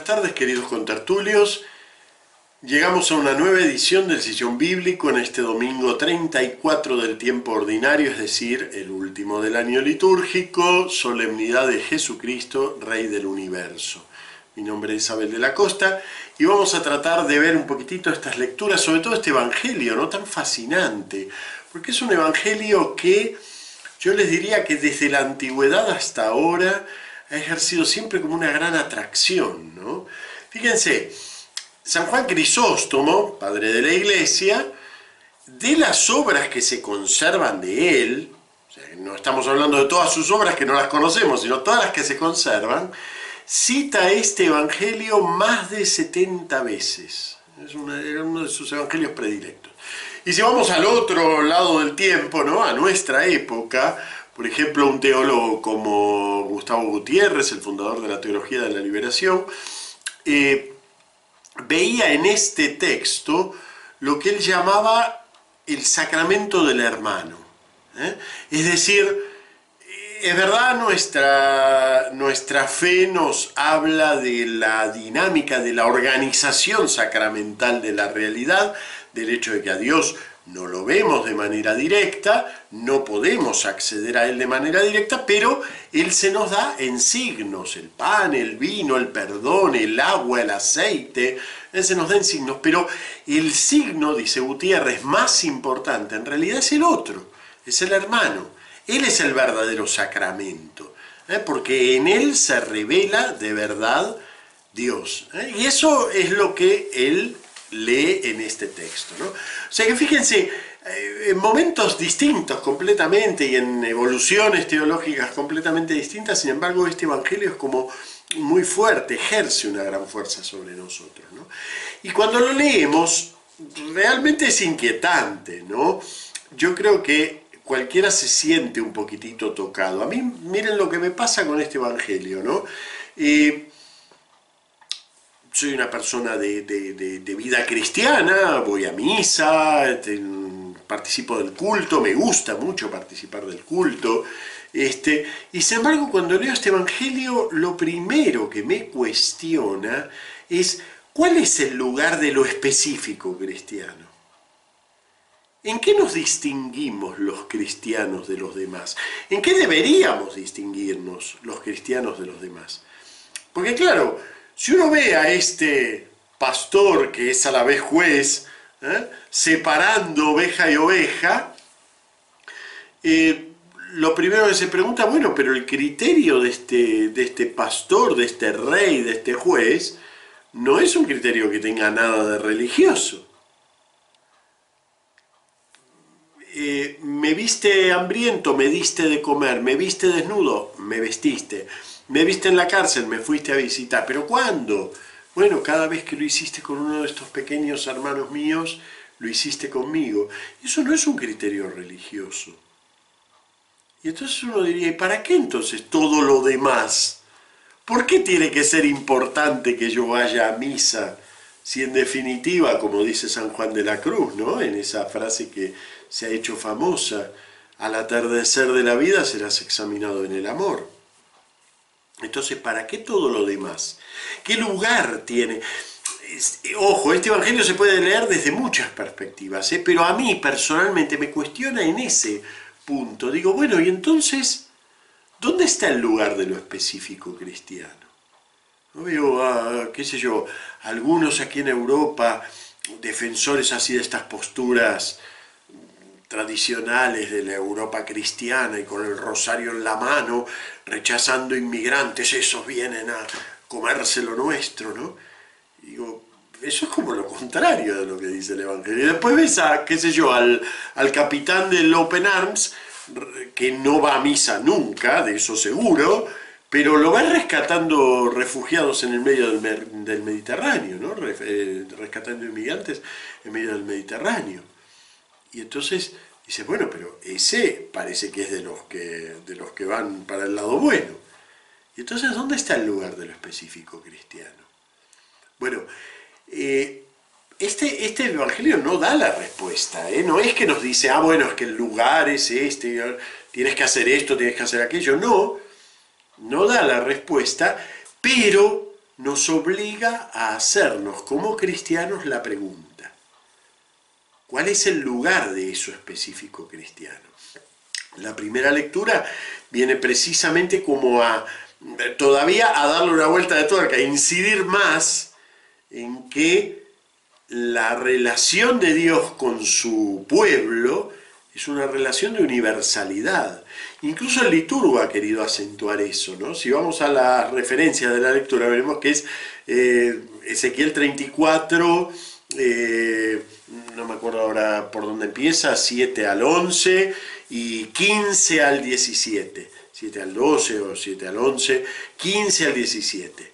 buenas tardes queridos contertulios. Llegamos a una nueva edición del Sillón Bíblico en este domingo 34 del tiempo ordinario, es decir, el último del año litúrgico, solemnidad de Jesucristo, Rey del Universo. Mi nombre es Isabel de la Costa y vamos a tratar de ver un poquitito estas lecturas, sobre todo este Evangelio, ¿no? Tan fascinante, porque es un Evangelio que yo les diría que desde la antigüedad hasta ahora ha ejercido siempre como una gran atracción, ¿no? Fíjense, San Juan Crisóstomo, padre de la iglesia, de las obras que se conservan de él, no estamos hablando de todas sus obras que no las conocemos, sino todas las que se conservan, cita este evangelio más de 70 veces. Es uno de sus evangelios predilectos. Y si vamos al otro lado del tiempo, ¿no? a nuestra época, por ejemplo, un teólogo como Gustavo Gutiérrez, el fundador de la Teología de la Liberación, eh, veía en este texto lo que él llamaba el sacramento del hermano. ¿eh? Es decir, es verdad, nuestra, nuestra fe nos habla de la dinámica, de la organización sacramental de la realidad, del hecho de que a Dios no lo vemos de manera directa, no podemos acceder a Él de manera directa, pero Él se nos da en signos, el pan, el vino, el perdón, el agua, el aceite, Él se nos da en signos, pero el signo, dice Gutiérrez, más importante en realidad es el otro, es el hermano, Él es el verdadero sacramento, ¿eh? porque en Él se revela de verdad Dios, ¿eh? y eso es lo que Él lee en este texto. ¿no? O sea que fíjense, eh, en momentos distintos completamente y en evoluciones teológicas completamente distintas, sin embargo este Evangelio es como muy fuerte, ejerce una gran fuerza sobre nosotros. ¿no? Y cuando lo leemos, realmente es inquietante, ¿no? Yo creo que cualquiera se siente un poquitito tocado. A mí, miren lo que me pasa con este Evangelio, ¿no? Eh, soy una persona de, vida cristiana, voy a misa, participo del culto, me gusta mucho participar del culto. Este, y sin embargo, cuando leo este Evangelio, lo primero que me cuestiona es cuál es el lugar de lo específico cristiano. ¿En qué nos distinguimos los cristianos de los demás? ¿En qué deberíamos distinguirnos los cristianos de los demás? Porque claro, si uno ve a este pastor que es a la vez juez, ¿eh? separando oveja y oveja, eh, lo primero que se pregunta, bueno, pero el criterio de este, de este pastor, de este rey, de este juez, no es un criterio que tenga nada de religioso. Eh, me viste hambriento, me diste de comer, me viste desnudo, me vestiste. Me viste en la cárcel, me fuiste a visitar. ¿Pero cuándo? Bueno, cada vez que lo hiciste con uno de estos pequeños hermanos míos, lo hiciste conmigo. Eso no es un criterio religioso. Y entonces uno diría, ¿y para qué entonces todo lo demás? ¿Por qué tiene que ser importante que yo vaya a misa? Si en definitiva, como dice San Juan de la Cruz, ¿no? En esa frase que se ha hecho famosa, al atardecer de la vida serás examinado en el amor. Entonces, ¿para qué todo lo demás? ¿Qué lugar tiene? Ojo, este Evangelio se puede leer desde muchas perspectivas, ¿eh? pero a mí personalmente me cuestiona en ese punto. Digo, bueno, y entonces, ¿dónde está el lugar de lo específico cristiano? No veo, qué sé yo, algunos aquí en Europa, defensores así de estas posturas tradicionales de la Europa cristiana y con el rosario en la mano, rechazando inmigrantes, esos vienen a comerse lo nuestro, ¿no? digo, eso es como lo contrario de lo que dice el Evangelio. Y después ves a, qué sé yo, al, al capitán del Open Arms, que no va a misa nunca, de eso seguro, pero lo ves rescatando refugiados en el medio del, del Mediterráneo, ¿no? Eh, rescatando inmigrantes en medio del Mediterráneo. Y entonces dice, bueno, pero ese parece que es de los que, de los que van para el lado bueno. Y entonces, ¿dónde está el lugar de lo específico cristiano? Bueno, eh, este, este Evangelio no da la respuesta, ¿eh? no es que nos dice, ah, bueno, es que el lugar es este, tienes que hacer esto, tienes que hacer aquello, no, no da la respuesta, pero nos obliga a hacernos como cristianos la pregunta, ¿cuál es el lugar de eso específico cristiano? La primera lectura viene precisamente como a todavía a darle una vuelta de tuerca, a incidir más en que la relación de Dios con su pueblo es una relación de universalidad. Incluso el liturgo ha querido acentuar eso, ¿no? Si vamos a la referencia de la lectura, veremos que es eh, Ezequiel 34, eh, no me acuerdo ahora por dónde empieza, 7 al 11 y 15 al 17. 7 al 12 o 7 al 11, 15 al 17.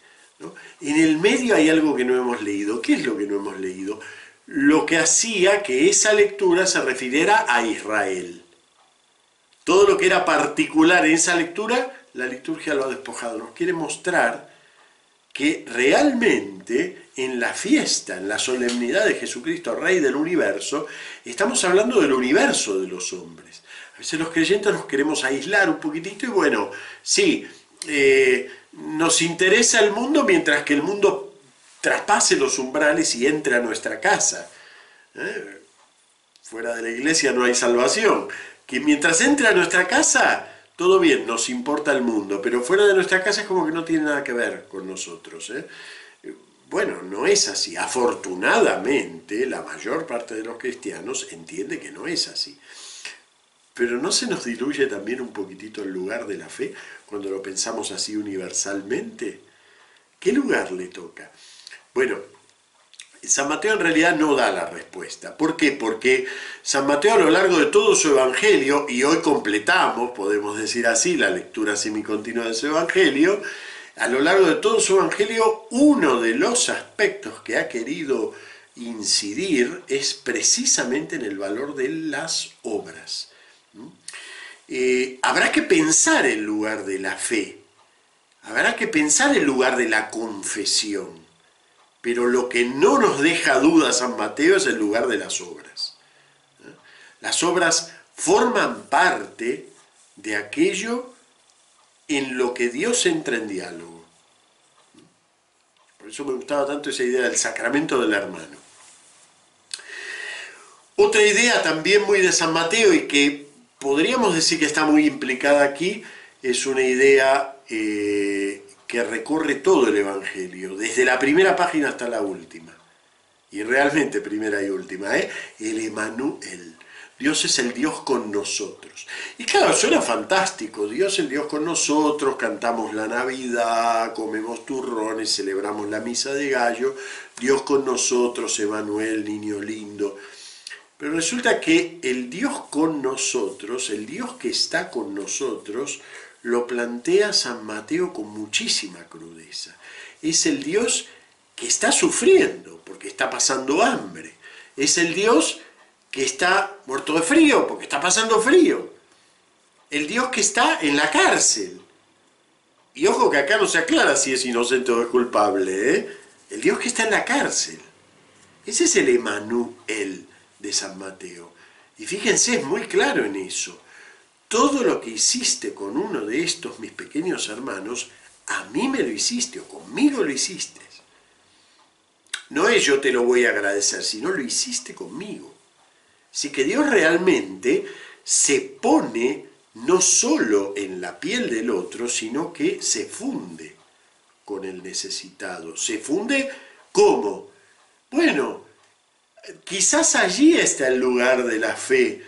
En el medio hay algo que no hemos leído. ¿Qué es lo que no hemos leído? Lo que hacía que esa lectura se refiriera a Israel. Todo lo que era particular en esa lectura, la liturgia lo ha despojado. Nos quiere mostrar que realmente en la fiesta, en la solemnidad de Jesucristo, Rey del universo, estamos hablando del universo de los hombres. A veces los creyentes nos queremos aislar un poquitito y bueno, sí, eh, nos interesa el mundo mientras que el mundo traspase los umbrales y entre a nuestra casa. ¿eh? Fuera de la iglesia no hay salvación. Que mientras entre a nuestra casa, todo bien, nos importa el mundo, pero fuera de nuestra casa es como que no tiene nada que ver con nosotros. ¿eh? Bueno, no es así. Afortunadamente, la mayor parte de los cristianos entiende que no es así. Pero ¿no se nos diluye también un poquitito el lugar de la fe cuando lo pensamos así universalmente? ¿Qué lugar le toca? Bueno, San Mateo en realidad no da la respuesta. ¿Por qué? Porque San Mateo a lo largo de todo su evangelio, y hoy completamos, podemos decir así, la lectura semicontinua de su evangelio, a lo largo de todo su evangelio, uno de los aspectos que ha querido incidir es precisamente en el valor de las obras. Eh, habrá que pensar el lugar de la fe, habrá que pensar el lugar de la confesión, pero lo que no nos deja duda San Mateo es el lugar de las obras. ¿eh? Las obras forman parte de aquello en lo que Dios entra en diálogo. Por eso me gustaba tanto esa idea del sacramento del hermano. Otra idea también muy de San Mateo y que podríamos decir que está muy implicada aquí, es una idea eh, que recorre todo el Evangelio, desde la primera página hasta la última. Y realmente primera y última, ¿eh? el Emanuel. Dios es el Dios con nosotros. Y claro, suena fantástico. Dios el Dios con nosotros, cantamos la Navidad, comemos turrones, celebramos la misa de gallo. Dios con nosotros, Emanuel, niño lindo. Pero resulta que el Dios con nosotros, el Dios que está con nosotros, lo plantea San Mateo con muchísima crudeza. Es el Dios que está sufriendo porque está pasando hambre. Es el Dios que está muerto de frío porque está pasando frío. El Dios que está en la cárcel. Y ojo que acá no se aclara si es inocente o es culpable. ¿eh? El Dios que está en la cárcel. Ese es el Emanuel de San Mateo. Y fíjense, es muy claro en eso. Todo lo que hiciste con uno de estos mis pequeños hermanos, a mí me lo hiciste o conmigo lo hiciste. No es yo te lo voy a agradecer, sino lo hiciste conmigo. Así que Dios realmente se pone no solo en la piel del otro, sino que se funde con el necesitado. ¿Se funde cómo? Bueno, quizás allí está el lugar de la fe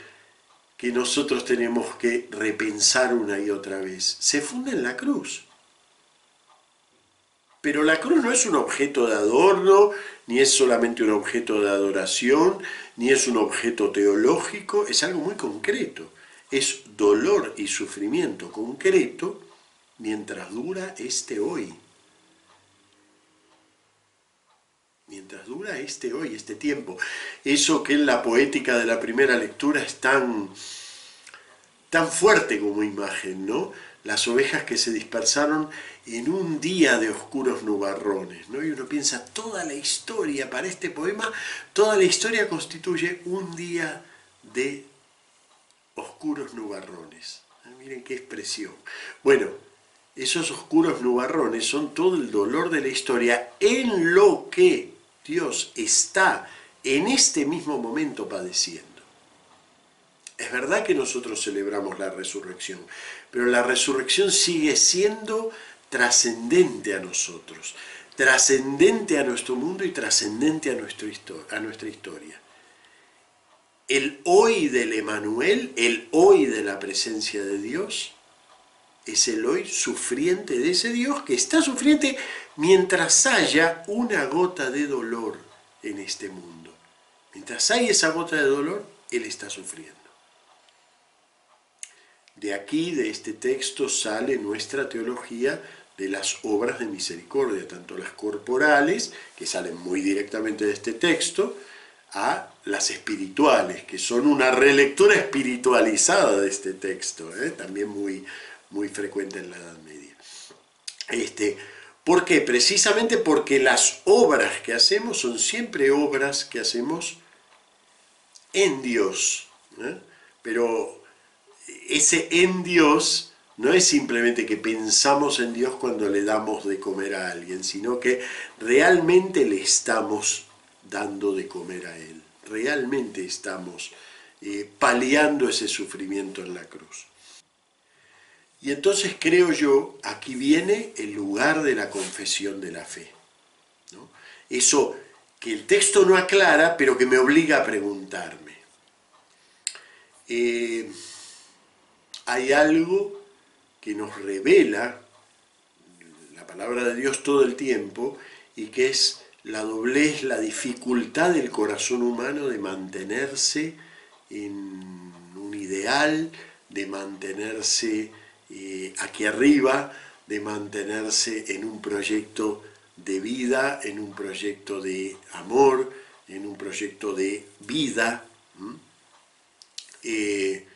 que nosotros tenemos que repensar una y otra vez. Se funde en la cruz. Pero la cruz no es un objeto de adorno, ni es solamente un objeto de adoración, ni es un objeto teológico, es algo muy concreto. Es dolor y sufrimiento concreto mientras dura este hoy. Mientras dura este hoy, este tiempo. Eso que en la poética de la primera lectura es tan, tan fuerte como imagen, ¿no? Las ovejas que se dispersaron en un día de oscuros nubarrones, ¿no? Y uno piensa, toda la historia para este poema, toda la historia constituye un día de oscuros nubarrones. Miren qué expresión. Bueno, esos oscuros nubarrones son todo el dolor de la historia en lo que Dios está en este mismo momento padeciendo. Es verdad que nosotros celebramos la resurrección, pero la resurrección sigue siendo trascendente a nosotros, trascendente a nuestro mundo y trascendente a, nuestra historia. El hoy del Emanuel, el hoy de la presencia de Dios, es el hoy sufriente de ese Dios que está sufriente mientras haya una gota de dolor en este mundo. Mientras hay esa gota de dolor, Él está sufriendo. De aquí, de este texto, sale nuestra teología de las obras de misericordia, tanto las corporales, que salen muy directamente de este texto, a las espirituales, que son una relectura espiritualizada de este texto, ¿eh? también muy, muy frecuente en la Edad Media. Este, ¿Por qué? Precisamente porque las obras que hacemos son siempre obras que hacemos en Dios. Pero ese en Dios no es simplemente que pensamos en Dios cuando le damos de comer a alguien, sino que realmente le estamos dando de comer a Él. Realmente estamos eh, paliando ese sufrimiento en la cruz. Y entonces creo yo, aquí viene el lugar de la confesión de la fe. Eso que el texto no aclara, pero que me obliga a preguntarme. Eh, hay algo que nos revela la palabra de Dios todo el tiempo y que es la doblez, la dificultad del corazón humano de mantenerse en un ideal, de mantenerse eh, aquí arriba, de mantenerse en un proyecto de vida, en un proyecto de amor, en un proyecto de vida. Eh,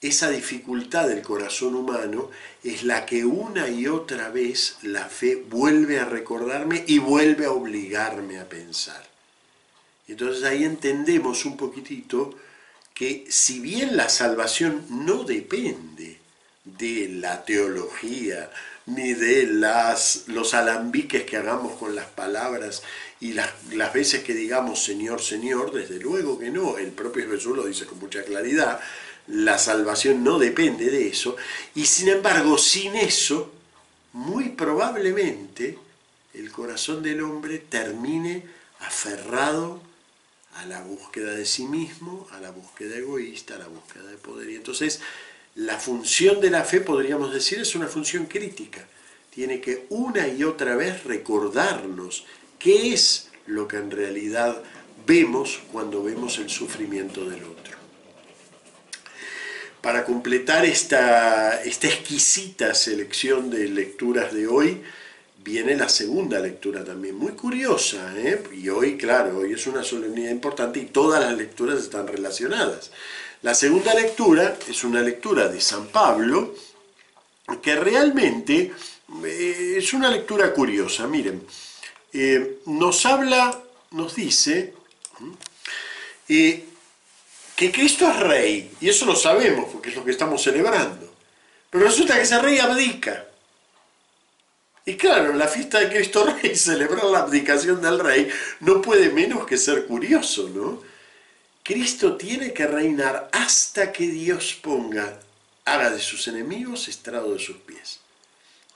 esa dificultad del corazón humano es la que una y otra vez la fe vuelve a recordarme y vuelve a obligarme a pensar. Entonces ahí entendemos un poquitito que si bien la salvación no depende de la teología, ni de las, los alambiques que hagamos con las palabras y las, las, veces que digamos Señor, Señor, desde luego que no, el propio Jesús lo dice con mucha claridad, la salvación no depende de eso, y sin embargo, sin eso, muy probablemente el corazón del hombre termine aferrado a la búsqueda de sí mismo, a la búsqueda egoísta, a la búsqueda de poder. Y entonces, la función de la fe, podríamos decir, es una función crítica. Tiene que una y otra vez recordarnos qué es lo que en realidad vemos cuando vemos el sufrimiento del otro. Para completar esta, esta exquisita selección de lecturas de hoy, viene la segunda lectura también, muy curiosa, ¿eh? y hoy, claro, hoy es una solemnidad importante y todas las lecturas están relacionadas. La segunda lectura es una lectura de San Pablo, que realmente eh, es una lectura curiosa, miren, eh, nos habla, nos dice, que Cristo es rey, y eso lo sabemos porque es lo que estamos celebrando. Pero resulta que ese rey abdica. Y claro, la fiesta de Cristo Rey, celebrar la abdicación del rey no puede menos que ser curioso, ¿no? Cristo tiene que reinar hasta que Dios ponga, haga de sus enemigos estrado de sus pies.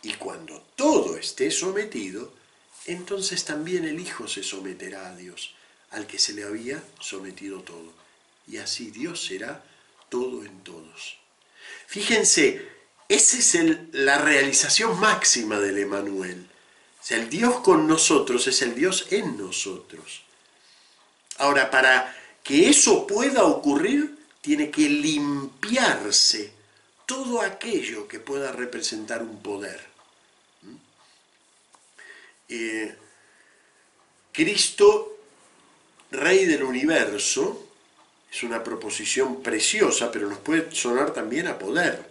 Y cuando todo esté sometido, entonces también el Hijo se someterá a Dios, al que se le había sometido todo y así Dios será todo en todos. Fíjense, esa es la realización máxima del Emanuel. O sea, el Dios con nosotros es el Dios en nosotros. Ahora, para que eso pueda ocurrir, tiene que limpiarse todo aquello que pueda representar un poder. ¿Mm? Eh, Cristo, Rey del universo, es una proposición preciosa, pero nos puede sonar también a poder.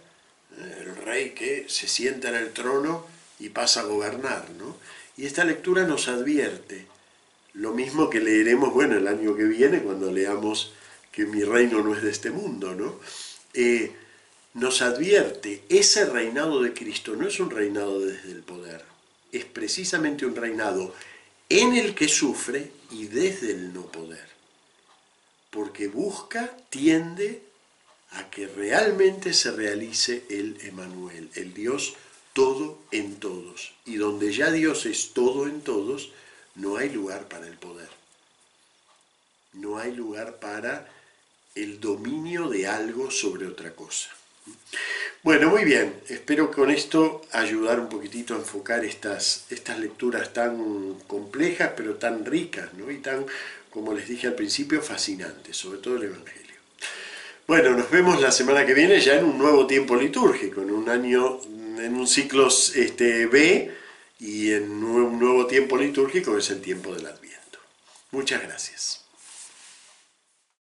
¿eh? El rey que se sienta en el trono y pasa a gobernar. ¿no? Y esta lectura nos advierte, lo mismo que leeremos, bueno, el año que viene cuando leamos que mi reino no es de este mundo, ¿no? Eh, nos advierte, ese reinado de Cristo no es un reinado desde el poder, es precisamente un reinado en el que sufre y desde el no poder. Porque busca, tiende a que realmente se realice el Emanuel, el Dios todo en todos. Y donde ya Dios es todo en todos, no hay lugar para el poder. No hay lugar para el dominio de algo sobre otra cosa. Bueno, muy bien. Espero con esto ayudar un poquitito a enfocar estas, estas lecturas tan complejas, pero tan ricas, ¿no? Y tan, como les dije al principio, fascinantes, sobre todo el Evangelio. Bueno, nos vemos la semana que viene ya en un nuevo tiempo litúrgico, en un año, en un ciclo este, B y en un nuevo tiempo litúrgico es el tiempo del Adviento. Muchas gracias.